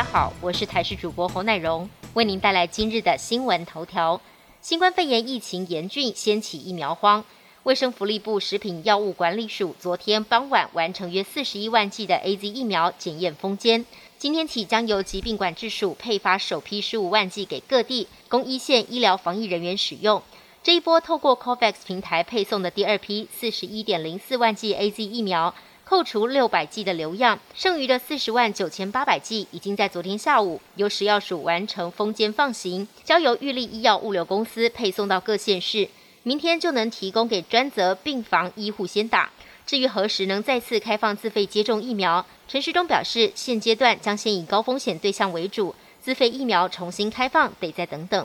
大家好，我是台视主播侯乃荣，为您带来今日的新闻头条。新冠肺炎疫情严峻，掀起疫苗荒。卫生福利部食品药物管理署昨天傍晚完成约四十一万剂的 A Z 疫苗检验封监，今天起将由疾病管制署配发首批十五万剂给各地，供一线医疗防疫人员使用。这一波透过 COVAX 平台配送的第二批四十一点零四万剂 A Z 疫苗。扣除六百剂的流样，剩余的四十万九千八百剂已经在昨天下午由食药署完成封监放行，交由玉立医药物流公司配送到各县市，明天就能提供给专责病房医护先打。至于何时能再次开放自费接种疫苗，陈时中表示，现阶段将先以高风险对象为主，自费疫苗重新开放得再等等。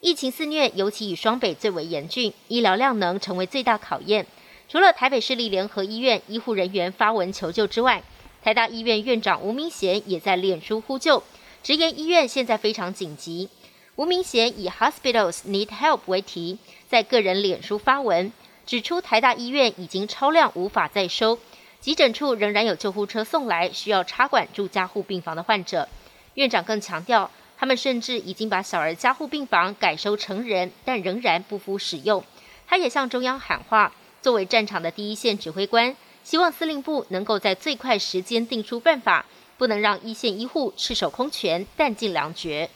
疫情肆虐，尤其以双北最为严峻，医疗量能成为最大考验。除了台北市立联合医院医护人员发文求救之外，台大医院院长吴明贤也在脸书呼救，直言医院现在非常紧急。吴明贤以 “Hospitals need help” 为题，在个人脸书发文，指出台大医院已经超量，无法再收，急诊处仍然有救护车送来需要插管住加护病房的患者。院长更强调，他们甚至已经把小儿加护病房改收成人，但仍然不敷使用。他也向中央喊话。作为战场的第一线指挥官，希望司令部能够在最快时间定出办法，不能让一线医护赤手空拳、弹尽粮绝。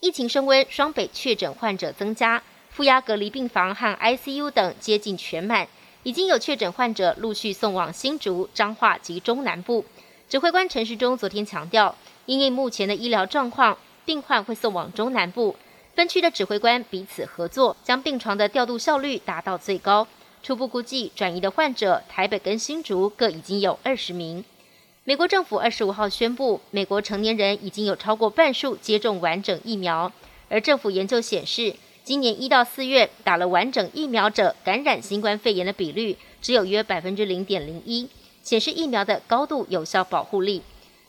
疫情升温，双北确诊患者增加，负压隔离病房和 ICU 等接近全满，已经有确诊患者陆续送往新竹、彰化及中南部。指挥官陈时中昨天强调，因应目前的医疗状况，病患会送往中南部分区的指挥官彼此合作，将病床的调度效率达到最高。初步估计，转移的患者，台北跟新竹各已经有二十名。美国政府二十五号宣布，美国成年人已经有超过半数接种完整疫苗。而政府研究显示，今年一到四月打了完整疫苗者感染新冠肺炎的比率只有约百分之零点零一，显示疫苗的高度有效保护力。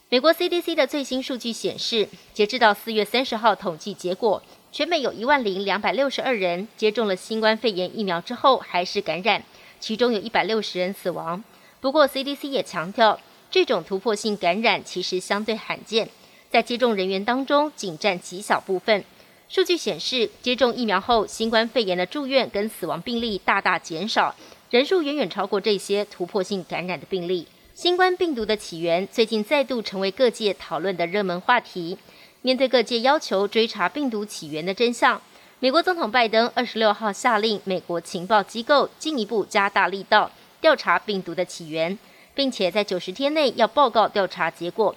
美国 CDC 的最新数据显示，截至到四月三十号统计结果。全美有一万零两百六十二人接种了新冠肺炎疫苗之后还是感染，其中有一百六十人死亡。不过 CDC 也强调，这种突破性感染其实相对罕见，在接种人员当中仅占极小部分。数据显示，接种疫苗后新冠肺炎的住院跟死亡病例大大减少，人数远远超过这些突破性感染的病例。新冠病毒的起源最近再度成为各界讨论的热门话题。面对各界要求追查病毒起源的真相，美国总统拜登二十六号下令美国情报机构进一步加大力道调查病毒的起源，并且在九十天内要报告调查结果。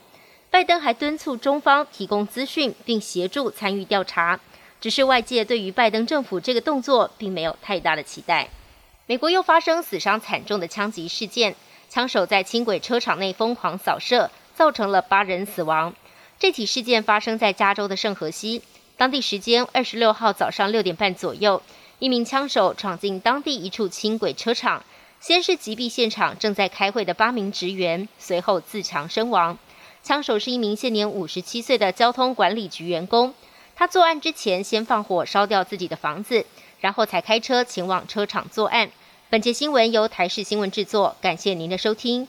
拜登还敦促中方提供资讯并协助参与调查。只是外界对于拜登政府这个动作并没有太大的期待。美国又发生死伤惨重的枪击事件，枪手在轻轨车场内疯狂扫射，造成了八人死亡。这起事件发生在加州的圣荷西，当地时间二十六号早上六点半左右，一名枪手闯进当地一处轻轨车厂，先是击毙现场正在开会的八名职员，随后自强身亡。枪手是一名现年五十七岁的交通管理局员工，他作案之前先放火烧掉自己的房子，然后才开车前往车厂作案。本节新闻由台视新闻制作，感谢您的收听。